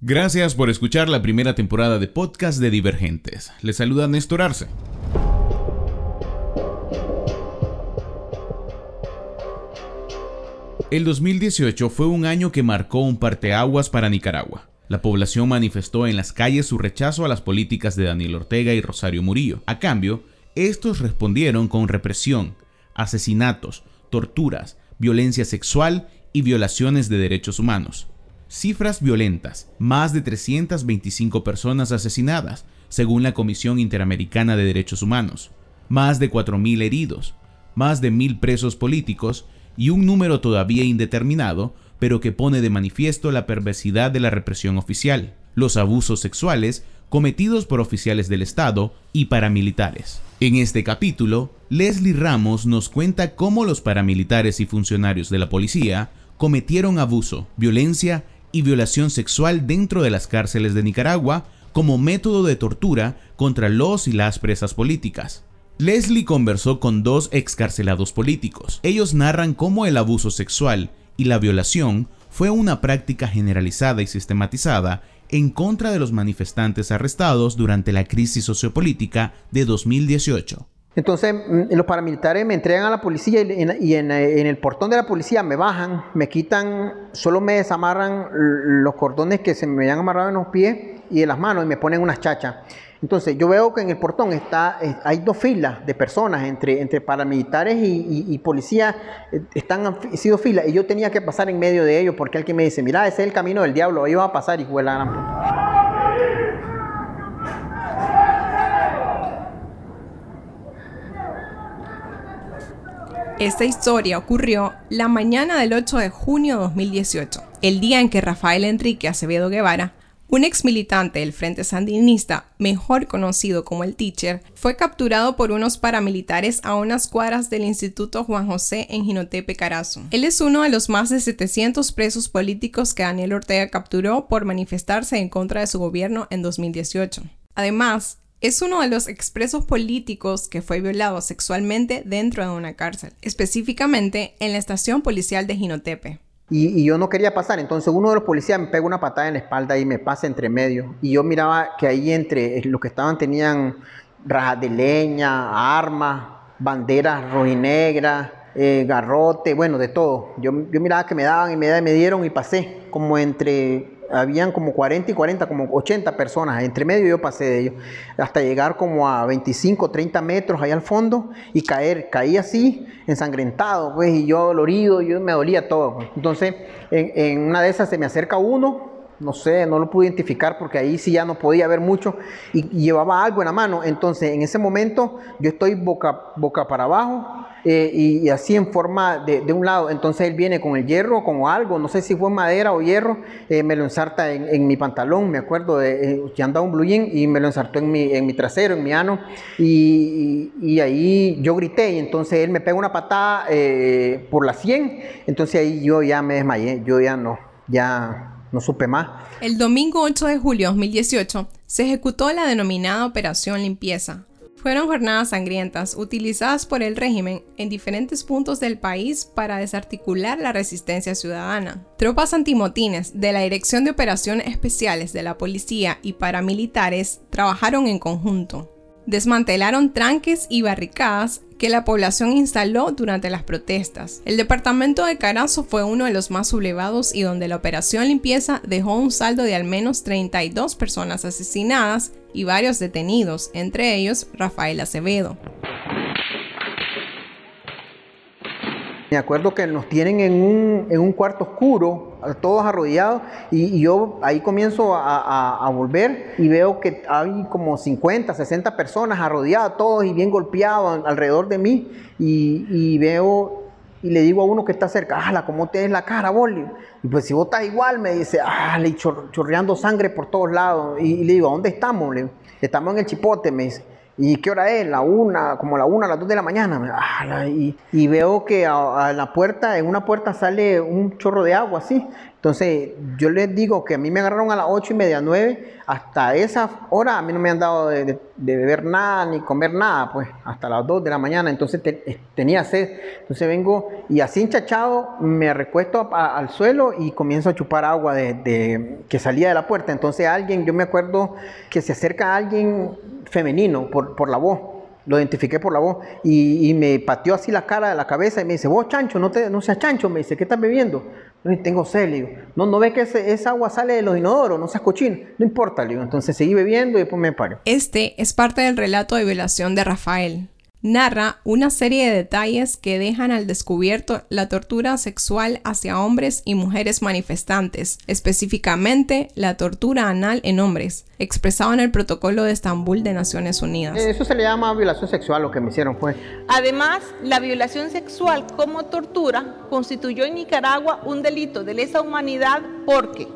Gracias por escuchar la primera temporada de podcast de Divergentes. Les saluda Néstor Arce. El 2018 fue un año que marcó un parteaguas para Nicaragua. La población manifestó en las calles su rechazo a las políticas de Daniel Ortega y Rosario Murillo. A cambio, estos respondieron con represión, asesinatos, torturas, violencia sexual y violaciones de derechos humanos. Cifras violentas, más de 325 personas asesinadas, según la Comisión Interamericana de Derechos Humanos, más de 4.000 heridos, más de 1.000 presos políticos y un número todavía indeterminado, pero que pone de manifiesto la perversidad de la represión oficial, los abusos sexuales cometidos por oficiales del Estado y paramilitares. En este capítulo, Leslie Ramos nos cuenta cómo los paramilitares y funcionarios de la policía cometieron abuso, violencia y violación sexual dentro de las cárceles de Nicaragua como método de tortura contra los y las presas políticas. Leslie conversó con dos excarcelados políticos. Ellos narran cómo el abuso sexual y la violación fue una práctica generalizada y sistematizada en contra de los manifestantes arrestados durante la crisis sociopolítica de 2018. Entonces mm, los paramilitares me entregan a la policía y, en, el portón de la policía me bajan, me quitan, solo me desamarran los cordones que se me habían amarrado en los pies y en las manos y me ponen unas chachas. Entonces yo veo que en el portón está, hay dos filas de personas entre, entre paramilitares y, policías, eh, están han sido filas y yo tenía que pasar en medio de ellos porque alguien me dice, mira, ese es el camino del diablo, ahí va a pasar y fue la Esta historia ocurrió la mañana del 8 de junio de 2018, el día en que Rafael Enrique Acevedo Guevara un ex militante del Frente Sandinista, mejor conocido como el Teacher, fue capturado por unos paramilitares a unas cuadras del Instituto Juan José en Jinotepe, Carazo. Él es uno de los más de 700 presos políticos que Daniel Ortega capturó por manifestarse en contra de su gobierno en 2018. Además, es uno de los expresos políticos que fue violado sexualmente dentro de una cárcel, específicamente en la estación policial de Jinotepe. Y, yo no quería pasar, entonces uno de los policías me pega una patada en la espalda y me pasa entre medio. Y yo miraba que ahí entre los que estaban tenían rajas de leña, armas, banderas rojinegras, eh, garrote, bueno, de todo. Yo, yo miraba que me daban y me, me dieron y pasé como entre habían como 40 y 40, como 80 personas. Entre medio yo pasé de ellos, hasta llegar como a 25, 30 metros allá al fondo y caer. Caí así, ensangrentado, pues, y yo dolorido, yo me dolía todo. Pues. Entonces, en, en una de esas se me acerca uno, no sé, no lo pude identificar porque ahí sí ya no podía ver mucho y, llevaba algo en la mano. Entonces, en ese momento yo estoy boca, boca para abajo eh, y, así en forma de, un lado. Entonces él viene con el hierro, con algo, no sé si fue madera o hierro, eh, me lo ensarta en, mi pantalón, me acuerdo de eh, andaba un blue jean y me lo ensartó en mi, en mi trasero, en mi ano. Y, y, ahí yo grité y entonces él me pega una patada por la 100. Entonces ahí yo ya me desmayé, yo ya no, ya no supe más. El domingo 8 de julio de 2018 se ejecutó la denominada Operación Limpieza. Fueron jornadas sangrientas utilizadas por el régimen en diferentes puntos del país para desarticular la resistencia ciudadana. Tropas antimotines de la Dirección de Operaciones Especiales de la Policía y paramilitares trabajaron en conjunto desmantelaron tranques y barricadas que la población instaló durante las protestas. El departamento de Carazo fue uno de los más sublevados y donde la operación limpieza dejó un saldo de al menos 32 personas asesinadas y varios detenidos, entre ellos Rafael Acevedo. Me acuerdo que nos tienen en un, en un cuarto oscuro, todos arrodillados, y, yo ahí comienzo a, a, volver y veo que hay como 50, 60 personas arrodilladas, todos y bien golpeados alrededor de mí, y, y veo y le digo a uno que está cerca, ¡Hala, cómo te la cara, Boli! Y pues si vos estás igual, me dice, ¡ah! Le chorreando sangre por todos lados. Y, le digo, ¿dónde estamos? Le, estamos en el chipote, me dice. ¿Y qué hora es? La una, como la una, a las dos de la mañana. Y, veo que a, la puerta, en una puerta sale un chorro de agua así. Entonces, yo les digo que a mí me agarraron a las ocho y media, nueve, hasta esa hora a mí no me han dado de, beber nada ni comer nada, pues, hasta las dos de la mañana. Entonces tenía sed. Entonces vengo y así hinchachado me recuesto al suelo y comienzo a chupar agua de, que salía de la puerta. Entonces alguien, yo me acuerdo que se acerca a alguien femenino por, por la voz lo identifiqué por la voz y, me pateó así la cara de la cabeza y me dice, vos chancho, no, te, no seas chancho, me dice, ¿qué estás bebiendo? Tengo sed, le digo, no, no ves que esa agua sale de los inodoros, no seas cochino, no importa, le digo, entonces seguí bebiendo y después me paro. Este es parte del relato de violación de Rafael narra una serie de detalles que dejan al descubierto la tortura sexual hacia hombres y mujeres manifestantes, específicamente la tortura anal en hombres, expresado en el Protocolo de Estambul de Naciones Unidas. Eso se le llama violación sexual, lo que me hicieron fue. Además, la violación sexual como tortura constituyó en Nicaragua un delito de lesa humanidad porque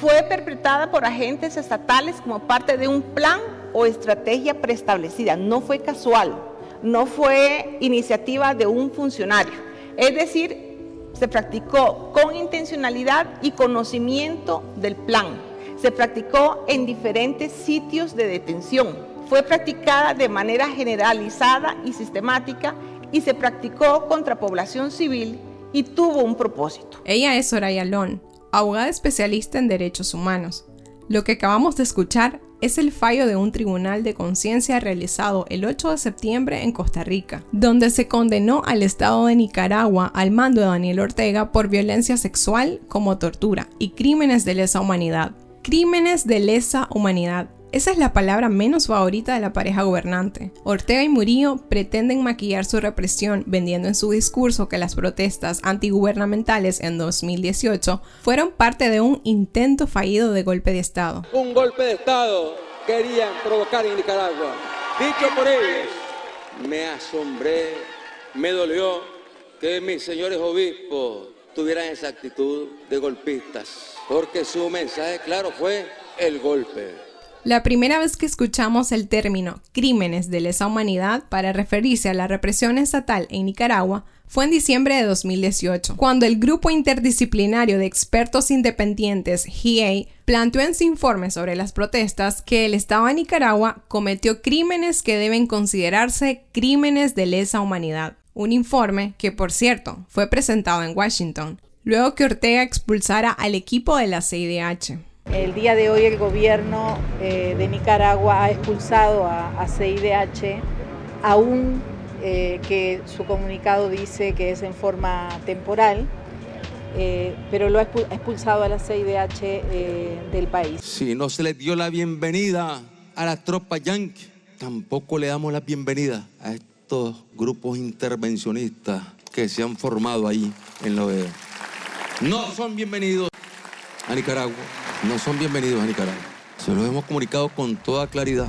fue perpetrada por agentes estatales como parte de un plan o estrategia preestablecida, no fue casual no fue iniciativa de un funcionario. Es decir, se practicó con intencionalidad y conocimiento del plan. Se practicó en diferentes sitios de detención. Fue practicada de manera generalizada y sistemática y se practicó contra población civil y tuvo un propósito. Ella es Soraya Lon, abogada especialista en derechos humanos. Lo que acabamos de escuchar es el fallo de un tribunal de conciencia realizado el 8 de septiembre en Costa Rica, donde se condenó al Estado de Nicaragua al mando de Daniel Ortega por violencia sexual como tortura y crímenes de lesa humanidad. Crímenes de lesa humanidad esa es la palabra menos favorita de la pareja gobernante. Ortega y Murillo pretenden maquillar su represión vendiendo en su discurso que las protestas antigubernamentales en 2018 fueron parte de un intento fallido de golpe de Estado. Un golpe de Estado querían provocar en Nicaragua. Dicho por ellos, me asombré, me dolió que mis señores obispos tuvieran esa actitud de golpistas, porque su mensaje claro fue el golpe. La primera vez que escuchamos el término crímenes de lesa humanidad para referirse a la represión estatal en Nicaragua fue en diciembre de 2018, cuando el Grupo Interdisciplinario de Expertos Independientes, GIEI, planteó en su informe sobre las protestas que el Estado de Nicaragua cometió crímenes que deben considerarse crímenes de lesa humanidad. Un informe que, por cierto, fue presentado en Washington, luego que Ortega expulsara al equipo de la CIDH. El día de hoy el gobierno eh, de Nicaragua ha expulsado a, CIDH, aún eh, que su comunicado dice que es en forma temporal, eh, pero lo ha expulsado a la CIDH del país. Si no se les dio la bienvenida a la tropa yankee, tampoco le damos la bienvenida a estos grupos intervencionistas que se han formado ahí en la OEA. No son bienvenidos a Nicaragua no son bienvenidos a Nicaragua. Se los hemos comunicado con toda claridad.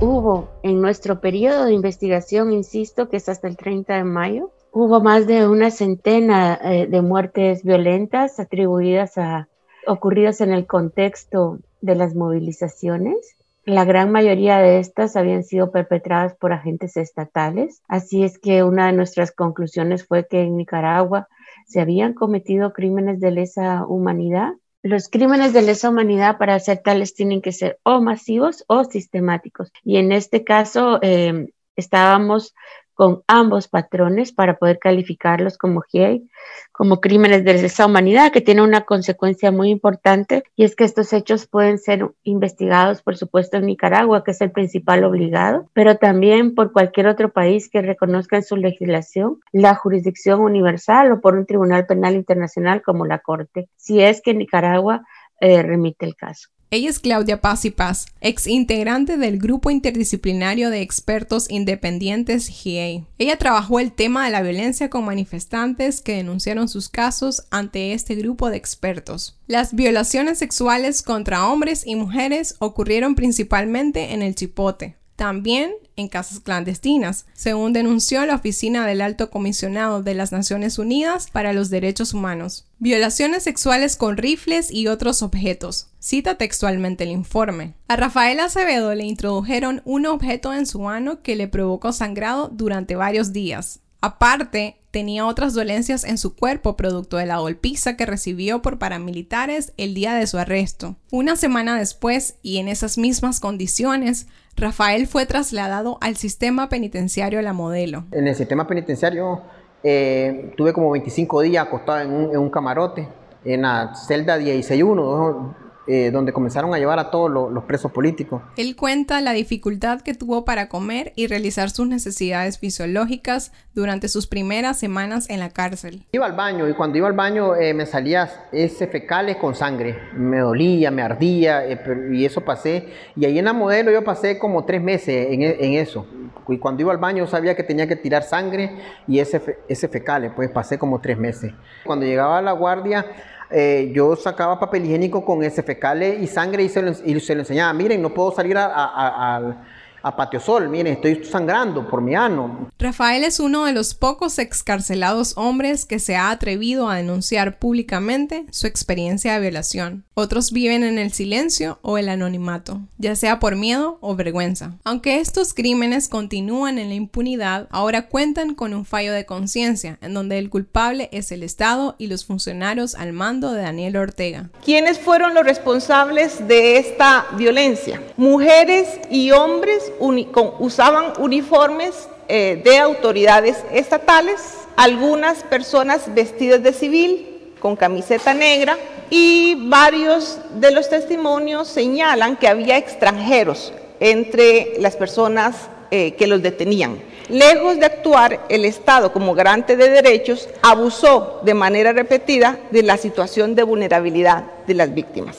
Hubo en nuestro periodo de investigación, insisto, que es hasta el 30 de mayo, hubo más de una centena eh, de muertes violentas atribuidas a ocurridas en el contexto de las movilizaciones. La gran mayoría de estas habían sido perpetradas por agentes estatales, así es que una de nuestras conclusiones fue que en Nicaragua se habían cometido crímenes de lesa humanidad los crímenes de lesa humanidad para ser tales tienen que ser o masivos o sistemáticos. Y en este caso eh, estábamos con ambos patrones para poder calificarlos como GIEI, como crímenes de lesa humanidad, que tiene una consecuencia muy importante y es que estos hechos pueden ser investigados, por supuesto, en Nicaragua, que es el principal obligado, pero también por cualquier otro país que reconozca en su legislación la jurisdicción universal o por un tribunal penal internacional como la Corte, si es que Nicaragua eh, remite el caso. Ella es Claudia Paz y Paz, ex integrante del Grupo Interdisciplinario de Expertos Independientes GIEI. Ella trabajó el tema de la violencia con manifestantes que denunciaron sus casos ante este grupo de expertos. Las violaciones sexuales contra hombres y mujeres ocurrieron principalmente en el Chipote, también en casas clandestinas, según denunció la Oficina del Alto Comisionado de las Naciones Unidas para los Derechos Humanos. Violaciones sexuales con rifles y otros objetos. Cita textualmente el informe. A Rafael Acevedo le introdujeron un objeto en su ano que le provocó sangrado durante varios días. Aparte, tenía otras dolencias en su cuerpo producto de la golpiza que recibió por paramilitares el día de su arresto. Una semana después, y en esas mismas condiciones, Rafael fue trasladado al sistema penitenciario La Modelo. En el sistema penitenciario eh, tuve como 25 días acostado en un, en un camarote, en la celda 16.1, eh, donde comenzaron a llevar a todos los presos políticos. Él cuenta la dificultad que tuvo para comer y realizar sus necesidades fisiológicas durante sus primeras semanas en la cárcel. Iba al baño y cuando iba al baño eh, me salía ese fecales con sangre. Me dolía, me ardía eh, y eso pasé. Y ahí en la modelo yo pasé como tres meses en, en, eso. Y cuando iba al baño sabía que tenía que tirar sangre y ese, ese fecales, pues pasé como tres meses. Cuando llegaba a la guardia eh, yo sacaba papel higiénico con ese fecales y sangre y se, lo, y se lo enseñaba. Miren, no puedo salir a, a, a, a patio sol, miren, estoy sangrando por mi ano. Rafael es uno de los pocos excarcelados hombres que se ha atrevido a denunciar públicamente su experiencia de violación. Otros viven en el silencio o el anonimato, ya sea por miedo o vergüenza. Aunque estos crímenes continúan en la impunidad, ahora cuentan con un fallo de conciencia, en donde el culpable es el Estado y los funcionarios al mando de Daniel Ortega. ¿Quiénes fueron los responsables de esta violencia? Mujeres y hombres usaban uniformes eh, de autoridades estatales, algunas personas vestidas de civil con camiseta negra y varios de los testimonios señalan que había extranjeros entre las personas eh, que los detenían. Lejos de actuar el Estado como garante de derechos, abusó de manera repetida de la situación de vulnerabilidad de las víctimas.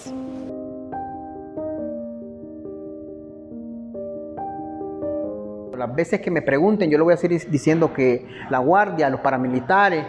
Las veces que me pregunten, yo le voy a seguir diciendo que la guardia, los paramilitares,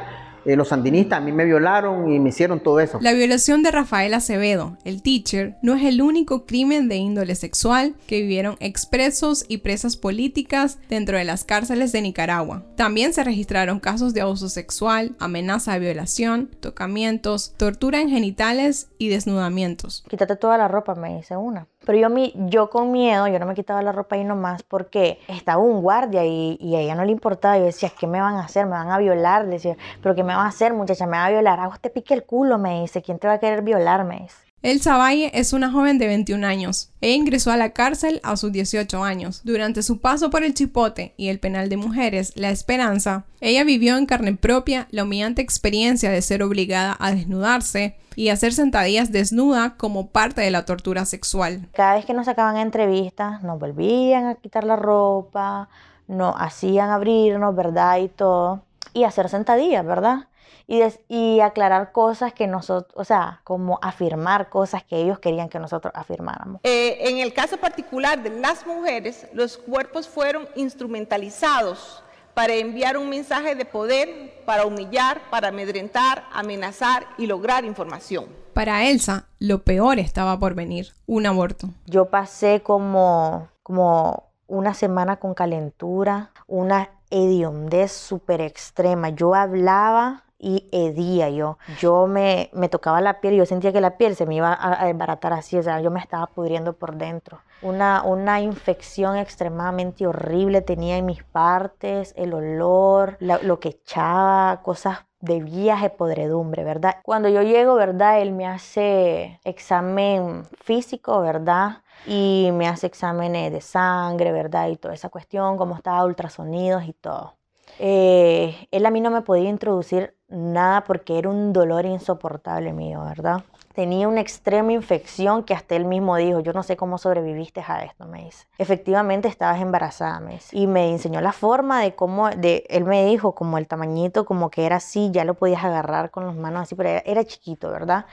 eh, los sandinistas a mí me violaron y me hicieron todo eso. La violación de Rafael Acevedo, el teacher, no es el único crimen de índole sexual que vivieron expresos y presas políticas dentro de las cárceles de Nicaragua. También se registraron casos de abuso sexual, amenaza de violación, tocamientos, tortura en genitales y desnudamientos. Quítate toda la ropa, me dice una. Pero yo, mi, yo con miedo, yo no me quitaba la ropa ahí nomás porque estaba un guardia y, y, a ella no le importaba. Yo decía, ¿qué me van a hacer? Me van a violar. Decía, ¿pero qué me van a hacer, muchacha? Me va a violar. Hago este pique el culo, me dice. ¿Quién te va a querer violar? Me dice. Elsa Valle es una joven de 21 años. Ella ingresó a la cárcel a sus 18 años. Durante su paso por el Chipote y el penal de mujeres La Esperanza, ella vivió en carne propia la humillante experiencia de ser obligada a desnudarse y hacer sentadillas desnuda como parte de la tortura sexual. Cada vez que nos sacaban entrevistas, nos volvían a quitar la ropa, nos hacían abrirnos, ¿verdad? Y todo. Y hacer sentadillas, ¿verdad? y, des, y, aclarar cosas que nosotros, o sea, como afirmar cosas que ellos querían que nosotros afirmáramos. Eh, en el caso particular de las mujeres, los cuerpos fueron instrumentalizados para enviar un mensaje de poder, para humillar, para amedrentar, amenazar y lograr información. Para Elsa, lo peor estaba por venir, un aborto. Yo pasé como, como una semana con calentura, una hediondez súper extrema. Yo hablaba y hedía yo. Yo me, me tocaba la piel y yo sentía que la piel se me iba a, a desbaratar así, o sea, yo me estaba pudriendo por dentro. Una, una infección extremadamente horrible tenía en mis partes, el olor, lo que echaba, cosas de viaje podredumbre, ¿verdad? Cuando yo llego, ¿verdad? Él me hace examen físico, ¿verdad? Y me hace exámenes de sangre, ¿verdad? Y toda esa cuestión, cómo estaba, ultrasonidos y todo. Eh, él a mí no me podía introducir nada porque era un dolor insoportable mío, ¿verdad? Tenía una extrema infección que hasta él mismo dijo, yo no sé cómo sobreviviste a esto, me dice. Efectivamente estabas embarazada, me dice. Y me enseñó la forma de cómo, de, él me dijo como el tamañito, como que era así, ya lo podías agarrar con las manos así, pero era, era chiquito, ¿verdad?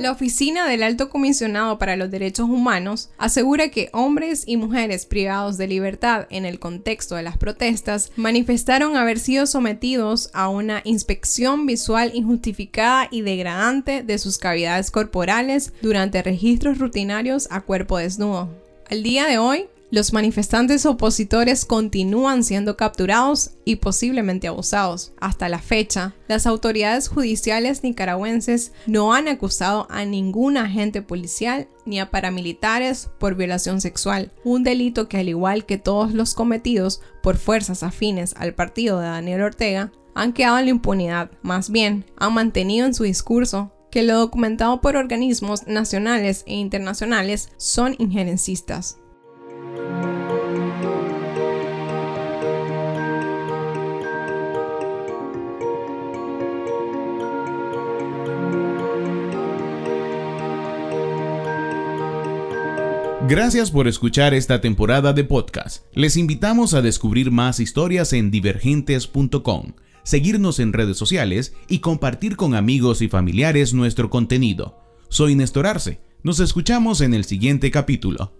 La Oficina del Alto Comisionado para los Derechos Humanos asegura que hombres y mujeres privados de libertad en el contexto de las protestas manifestaron haber sido sometidos a una inspección visual injustificada y degradante de sus cavidades corporales durante registros rutinarios a cuerpo desnudo. Al día de hoy, Los manifestantes opositores continúan siendo capturados y posiblemente abusados. Hasta la fecha, las autoridades judiciales nicaragüenses no han acusado a ningún agente policial ni a paramilitares por violación sexual, un delito que al igual que todos los cometidos por fuerzas afines al partido de Daniel Ortega, han quedado en la impunidad. Más bien, han mantenido en su discurso que lo documentado por organismos nacionales e internacionales son injerencistas. Gracias por escuchar esta temporada de podcast. Les invitamos a descubrir más historias en divergentes.com, seguirnos en redes sociales y compartir con amigos y familiares nuestro contenido. Soy Néstor Arce. Nos escuchamos en el siguiente capítulo.